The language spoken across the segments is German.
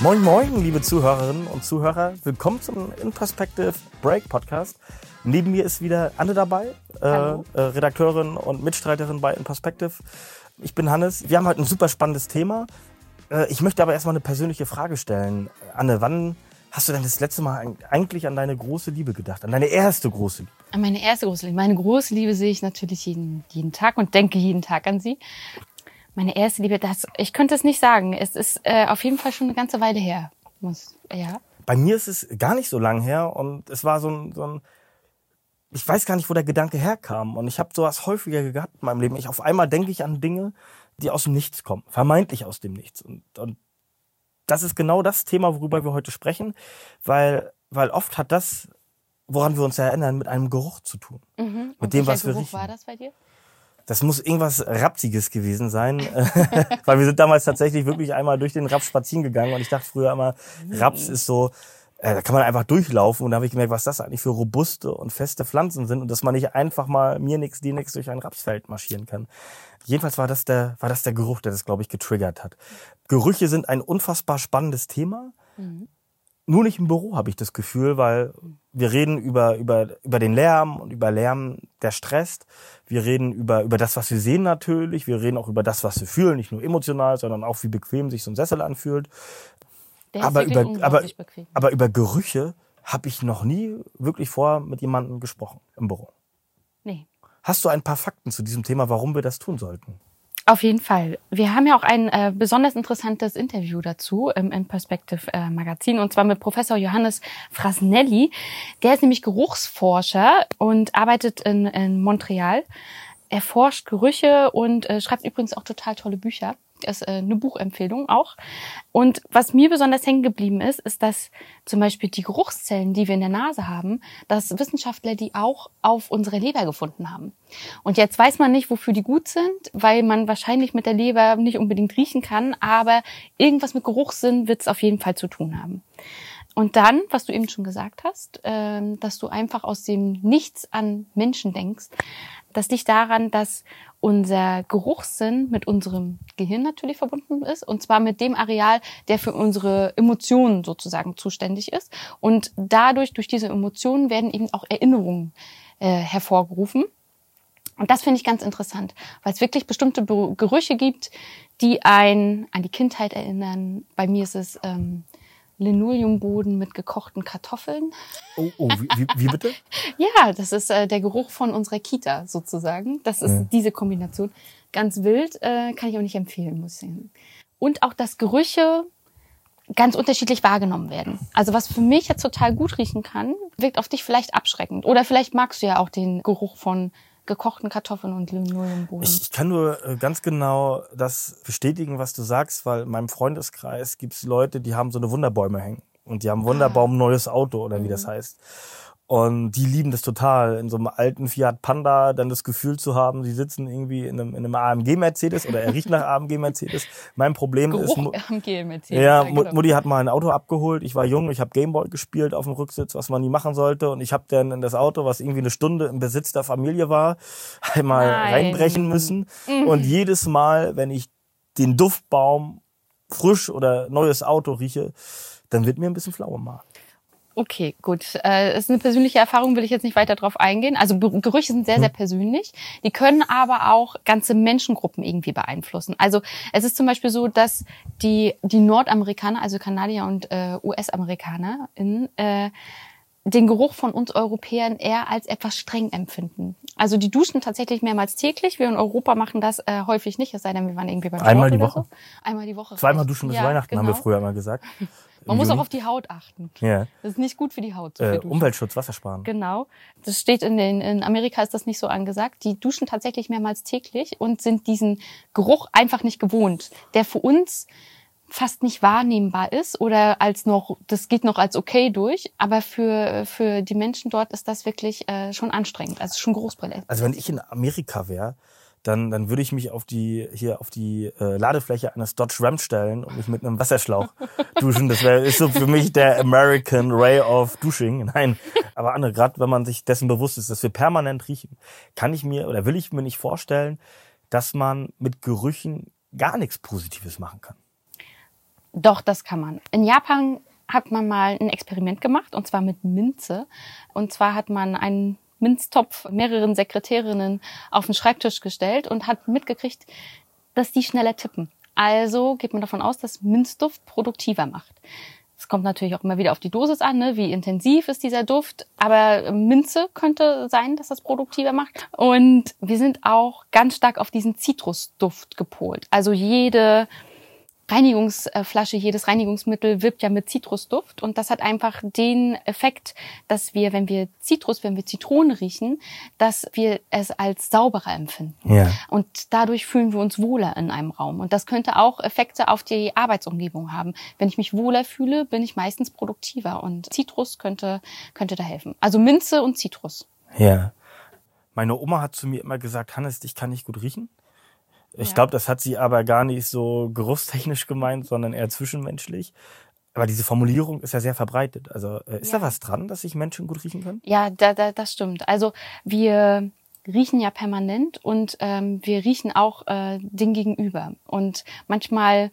Moin, moin, liebe Zuhörerinnen und Zuhörer. Willkommen zum In Perspective Break Podcast. Neben mir ist wieder Anne dabei, äh, äh, Redakteurin und Mitstreiterin bei In Perspective. Ich bin Hannes. Wir haben heute ein super spannendes Thema. Äh, ich möchte aber erstmal eine persönliche Frage stellen. Anne, wann hast du denn das letzte Mal eigentlich an deine große Liebe gedacht? An deine erste große Liebe? An meine erste große Liebe. Meine große Liebe sehe ich natürlich jeden, jeden Tag und denke jeden Tag an sie. Meine erste Liebe, das, ich könnte es nicht sagen. Es ist äh, auf jeden Fall schon eine ganze Weile her. Muss, ja. Bei mir ist es gar nicht so lang her und es war so ein, so ein ich weiß gar nicht, wo der Gedanke herkam. Und ich habe sowas häufiger gehabt in meinem Leben. Ich auf einmal denke ich an Dinge, die aus dem Nichts kommen, vermeintlich aus dem Nichts. Und, und das ist genau das Thema, worüber wir heute sprechen, weil, weil oft hat das, woran wir uns erinnern, mit einem Geruch zu tun. Mhm. Mit dem, was wir Geruch riechen. war das bei dir? Das muss irgendwas Rapsiges gewesen sein, weil wir sind damals tatsächlich wirklich einmal durch den Raps spazieren gegangen und ich dachte früher immer, Raps ist so, äh, da kann man einfach durchlaufen und da habe ich gemerkt, was das eigentlich für robuste und feste Pflanzen sind und dass man nicht einfach mal mir nix, dir nix durch ein Rapsfeld marschieren kann. Jedenfalls war das der, war das der Geruch, der das, glaube ich, getriggert hat. Gerüche sind ein unfassbar spannendes Thema. Mhm. Nur nicht im Büro habe ich das Gefühl, weil wir reden über, über, über den Lärm und über Lärm, der stresst. Wir reden über, über das, was wir sehen natürlich. Wir reden auch über das, was wir fühlen, nicht nur emotional, sondern auch wie bequem sich so ein Sessel anfühlt. Der aber über, aber, bequem. aber über Gerüche habe ich noch nie wirklich vorher mit jemandem gesprochen im Büro. Nee. Hast du ein paar Fakten zu diesem Thema, warum wir das tun sollten? Auf jeden Fall. Wir haben ja auch ein äh, besonders interessantes Interview dazu im, im Perspective äh, Magazin und zwar mit Professor Johannes Frasnelli. Der ist nämlich Geruchsforscher und arbeitet in, in Montreal. Er forscht Gerüche und äh, schreibt übrigens auch total tolle Bücher. Ist äh, eine Buchempfehlung auch. Und was mir besonders hängen geblieben ist, ist, dass zum Beispiel die Geruchszellen, die wir in der Nase haben, dass Wissenschaftler die auch auf unsere Leber gefunden haben. Und jetzt weiß man nicht, wofür die gut sind, weil man wahrscheinlich mit der Leber nicht unbedingt riechen kann, aber irgendwas mit Geruchssinn wird es auf jeden Fall zu tun haben. Und dann, was du eben schon gesagt hast, ähm, dass du einfach aus dem Nichts an Menschen denkst, das liegt daran, dass unser Geruchssinn mit unserem Gehirn natürlich verbunden ist und zwar mit dem Areal, der für unsere Emotionen sozusagen zuständig ist. Und dadurch, durch diese Emotionen werden eben auch Erinnerungen äh, hervorgerufen. Und das finde ich ganz interessant, weil es wirklich bestimmte Be Gerüche gibt, die einen an die Kindheit erinnern. Bei mir ist es ähm, Linoleumboden mit gekochten Kartoffeln. Oh, oh wie, wie, wie bitte? Ja, das ist äh, der Geruch von unserer Kita sozusagen. Das ist Ja. diese Kombination. Ganz wild, äh, kann ich auch nicht empfehlen, muss ich sagen. Und auch, dass Gerüche ganz unterschiedlich wahrgenommen werden. Also was für mich jetzt total gut riechen kann, wirkt auf dich vielleicht abschreckend. Oder vielleicht magst du ja auch den Geruch von gekochten Kartoffeln und Linoleumboden. Ich, ich kann nur äh, ganz genau das bestätigen, was du sagst, weil in meinem Freundeskreis gibt es Leute, die haben so eine Wunderbäume hängen. Und die haben Wunderbaum neues Auto oder wie das heißt. Und die lieben das total, in so einem alten Fiat Panda dann das Gefühl zu haben, sie sitzen irgendwie in einem, in einem AMG Mercedes oder er riecht nach AMG Mercedes. Mein Problem ist, Geruch am Gel mit ja, genau. Mu- Mutti hat mal ein Auto abgeholt. Ich war jung, ich habe Gameboy gespielt auf dem Rücksitz, was man nie machen sollte. Und ich habe dann in das Auto, was irgendwie eine Stunde im Besitz der Familie war, einmal Nein. reinbrechen müssen. Und jedes Mal, wenn ich den Duftbaum frisch oder neues Auto rieche, dann wird mir ein bisschen flau im Magen. Okay, gut. Äh, ist eine persönliche Erfahrung, will ich jetzt nicht weiter drauf eingehen. Also Gerüche sind sehr, sehr persönlich. Die können aber auch ganze Menschengruppen irgendwie beeinflussen. Also es ist zum Beispiel so, dass die, die Nordamerikaner, also Kanadier und äh, US-Amerikaner, äh, den Geruch von uns Europäern eher als etwas streng empfinden. Also die duschen tatsächlich mehrmals täglich. Wir in Europa machen das äh, häufig nicht, es sei denn, wir waren irgendwie beim Einmal Sport die Woche? So. Einmal die Woche. Zweimal duschen bis Ja, Weihnachten, haben wir genau. früher immer gesagt. Man muss auch auf die Haut achten. ja. Das ist nicht gut für die Haut. So äh. Umweltschutz, Wasser sparen. Genau. Das steht in den, in Amerika ist das nicht so angesagt. Die duschen tatsächlich mehrmals täglich und sind diesen Geruch einfach nicht gewohnt, der für uns fast nicht wahrnehmbar ist oder als noch, das geht noch als okay durch, aber für, für die Menschen dort ist das wirklich äh, schon anstrengend. Also schon Großbrille. Also wenn ich in Amerika wäre, dann, dann würde ich mich auf die, hier auf die äh, Ladefläche eines Dodge Ram stellen und mich mit einem Wasserschlauch duschen. Das wäre ist so für mich der American Way of Dushing. Nein, aber Anne, gerade wenn man sich dessen bewusst ist, dass wir permanent riechen, kann ich mir oder will ich mir nicht vorstellen, dass man mit Gerüchen gar nichts Positives machen kann. Doch, das kann man. In Japan hat man mal ein Experiment gemacht, und zwar mit Minze. Und zwar hat man einen Minztopf mehreren Sekretärinnen auf den Schreibtisch gestellt und hat mitgekriegt, dass die schneller tippen. Also geht man davon aus, dass Minzduft produktiver macht. Es kommt natürlich auch immer wieder auf die Dosis an, ne? wie intensiv ist dieser Duft. Aber Minze könnte sein, dass das produktiver macht. Und wir sind auch ganz stark auf diesen Zitrusduft gepolt. Also jede Reinigungsflasche, jedes Reinigungsmittel wirbt ja mit Zitrusduft und das hat einfach den Effekt, dass wir, wenn wir Zitrus, wenn wir Zitrone riechen, dass wir es als sauberer empfinden. Ja. Und dadurch fühlen wir uns wohler in einem Raum. Und das könnte auch Effekte auf die Arbeitsumgebung haben. Wenn ich mich wohler fühle, bin ich meistens produktiver und Zitrus könnte, könnte da helfen. Also Minze und Zitrus. Ja. Meine Oma hat zu mir immer gesagt, Hannes, dich kann nicht gut riechen. Ich ja. glaube, das hat sie aber gar nicht so geruchstechnisch gemeint, sondern eher zwischenmenschlich. Aber diese Formulierung ist ja sehr verbreitet. Also äh, ist ja. da was dran, dass sich Menschen gut riechen können? Ja, da, da, das stimmt. Also wir riechen ja permanent und ähm, wir riechen auch äh, den Gegenüber. Und manchmal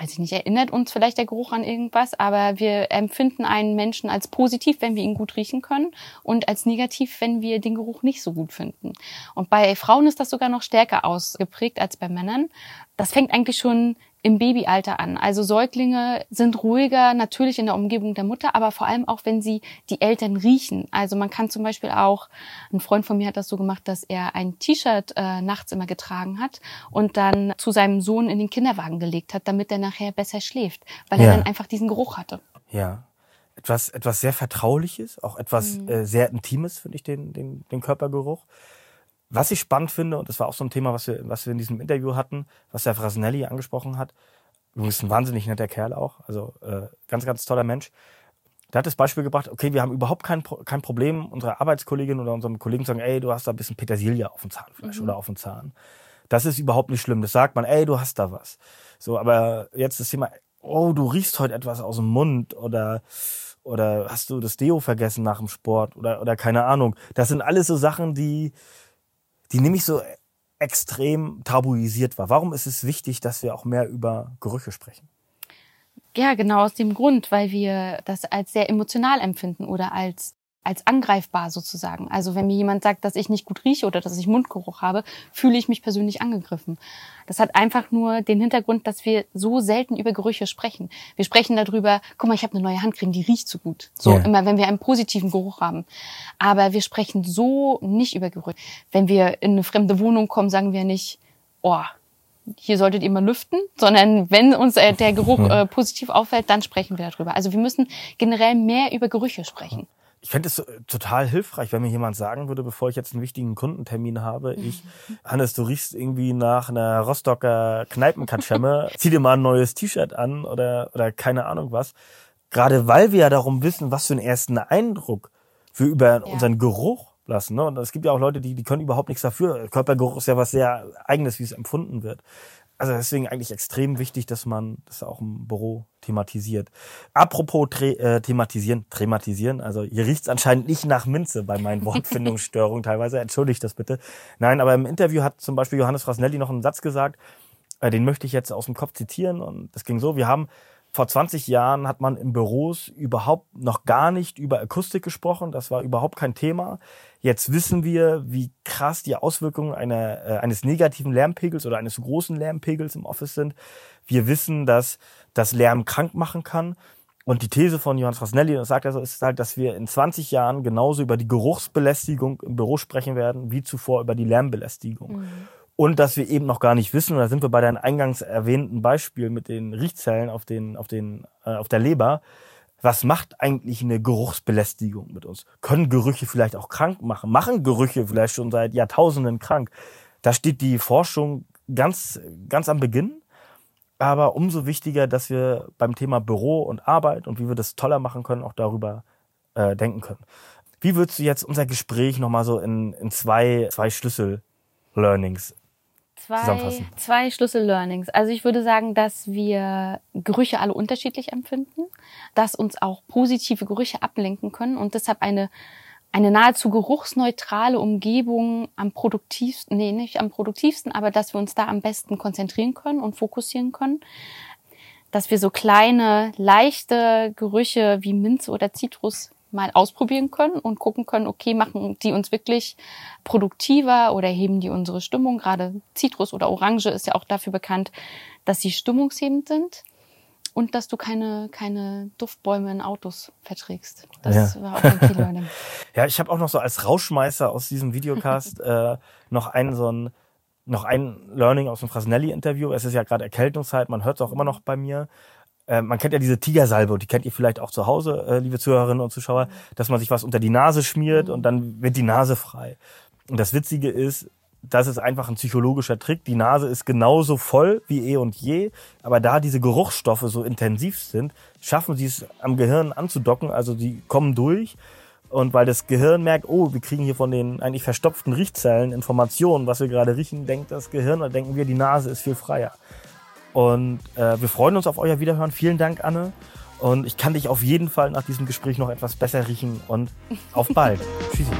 weiß ich nicht, erinnert uns vielleicht der Geruch an irgendwas, aber wir empfinden einen Menschen als positiv, wenn wir ihn gut riechen können und als negativ, wenn wir den Geruch nicht so gut finden. Und bei Frauen ist das sogar noch stärker ausgeprägt als bei Männern. Das fängt eigentlich schon im Babyalter an. Also Säuglinge sind ruhiger, natürlich in der Umgebung der Mutter, aber vor allem auch, wenn sie die Eltern riechen. Also man kann zum Beispiel auch, ein Freund von mir hat das so gemacht, dass er ein T-Shirt äh, nachts immer getragen hat und dann zu seinem Sohn in den Kinderwagen gelegt hat, damit er nachher besser schläft, weil ja. er dann einfach diesen Geruch hatte. Ja. Etwas, etwas sehr Vertrauliches, auch etwas mhm. äh, sehr Intimes, finde ich, den, den, den Körpergeruch. Was ich spannend finde, und das war auch so ein Thema, was wir, was wir in diesem Interview hatten, was der Frasnelli angesprochen hat, bist ein wahnsinnig netter Kerl auch, also äh, ganz, ganz toller Mensch. Der hat das Beispiel gebracht, okay, wir haben überhaupt kein, kein Problem, unsere Arbeitskollegin oder unserem Kollegen sagen, ey, du hast da ein bisschen Petersilie auf dem Zahnfleisch mhm. oder auf dem Zahn. Das ist überhaupt nicht schlimm. Das sagt man, ey, du hast da was. So, aber jetzt das Thema, oh, du riechst heute etwas aus dem Mund oder oder hast du das Deo vergessen nach dem Sport oder oder keine Ahnung. Das sind alles so Sachen, die die nämlich so extrem tabuisiert war. Warum ist es wichtig, dass wir auch mehr über Gerüche sprechen? Ja, genau aus dem Grund, weil wir das als sehr emotional empfinden oder als als angreifbar sozusagen. Also wenn mir jemand sagt, dass ich nicht gut rieche oder dass ich Mundgeruch habe, fühle ich mich persönlich angegriffen. Das hat einfach nur den Hintergrund, dass wir so selten über Gerüche sprechen. Wir sprechen darüber, guck mal, ich habe eine neue Handcreme, die riecht so gut. So ja. immer, wenn wir einen positiven Geruch haben. Aber wir sprechen so nicht über Gerüche. Wenn wir in eine fremde Wohnung kommen, sagen wir nicht, oh, hier solltet ihr mal lüften, sondern wenn uns äh, der Geruch äh, positiv auffällt, dann sprechen wir darüber. Also wir müssen generell mehr über Gerüche sprechen. Ich fände es total hilfreich, wenn mir jemand sagen würde, bevor ich jetzt einen wichtigen Kundentermin habe, ich, Hannes, du riechst irgendwie nach einer Rostocker Kneipenkatschemme, zieh dir mal ein neues T-Shirt an oder, oder keine Ahnung was. Gerade weil wir ja darum wissen, was für einen ersten Eindruck wir über ja. unseren Geruch lassen. Ne? Und es gibt ja auch Leute, die, die können überhaupt nichts dafür. Körpergeruch ist ja was sehr Eigenes, wie es empfunden wird. Also deswegen eigentlich extrem wichtig, dass man das auch im Büro thematisiert. Apropos äh, thematisieren, thematisieren, also hier riecht's anscheinend nicht nach Minze bei meinen Wortfindungsstörungen teilweise. Entschuldigt das bitte. Nein, aber im Interview hat zum Beispiel Johannes Frasnelli noch einen Satz gesagt, äh, den möchte ich jetzt aus dem Kopf zitieren und das ging so, wir haben vor 20 Jahren hat man in Büros überhaupt noch gar nicht über Akustik gesprochen. Das war überhaupt kein Thema. Jetzt wissen wir, wie krass die Auswirkungen einer, äh, eines negativen Lärmpegels oder eines großen Lärmpegels im Office sind. Wir wissen, dass das Lärm krank machen kann. Und die These von Johannes Frasnelli, das sagt er so, ist halt, dass wir in 20 Jahren genauso über die Geruchsbelästigung im Büro sprechen werden, wie zuvor über die Lärmbelästigung. Mhm und dass wir eben noch gar nicht wissen, und da sind wir bei deinem eingangs erwähnten Beispiel mit den Riechzellen auf, den, auf, den, äh, auf der Leber, was macht eigentlich eine Geruchsbelästigung mit uns? Können Gerüche vielleicht auch krank machen? Machen Gerüche vielleicht schon seit Jahrtausenden krank? Da steht die Forschung ganz, ganz am Beginn. Aber umso wichtiger, dass wir beim Thema Büro und Arbeit und wie wir das toller machen können, auch darüber äh, denken können. Wie würdest du jetzt unser Gespräch nochmal so in, in zwei, zwei Schlüssel-Learnings zwei, zwei Schlüssel-Learnings. Also ich würde sagen, dass wir Gerüche alle unterschiedlich empfinden, dass uns auch positive Gerüche ablenken können und deshalb eine eine nahezu geruchsneutrale Umgebung am produktivsten, nee, nicht am produktivsten, aber dass wir uns da am besten konzentrieren können und fokussieren können. dass wir so kleine, leichte Gerüche wie Minze oder Zitrus mal ausprobieren können und gucken können, okay, machen die uns wirklich produktiver oder heben die unsere Stimmung? Gerade Zitrus oder Orange ist ja auch dafür bekannt, dass sie stimmungshebend sind und dass du keine, keine Duftbäume in Autos verträgst. Das ja. war auch ein Key Learning. ja, ich habe auch noch so als Rauschmeißer aus diesem Videocast äh, noch einen so ein noch ein Learning aus dem Frasnelli-Interview. Es ist ja gerade Erkältungszeit, man hört es auch immer noch bei mir. Äh, man kennt ja diese Tigersalbe und die kennt ihr vielleicht auch zu Hause, äh, liebe Zuhörerinnen und Zuschauer, dass man sich was unter die Nase schmiert und dann wird die Nase frei. Und das Witzige ist, das ist einfach ein psychologischer Trick. Die Nase ist genauso voll wie eh und je, aber da diese Geruchsstoffe so intensiv sind, schaffen sie es am Gehirn anzudocken, also die kommen durch. Und weil das Gehirn merkt, oh, wir kriegen hier von den eigentlich verstopften Riechzellen Informationen, was wir gerade riechen, denkt das Gehirn, dann denken wir, die Nase ist viel freier. Und äh, wir freuen uns auf euer Wiederhören. Vielen Dank, Anne. Und ich kann dich auf jeden Fall nach diesem Gespräch noch etwas besser riechen und auf bald. Tschüssi.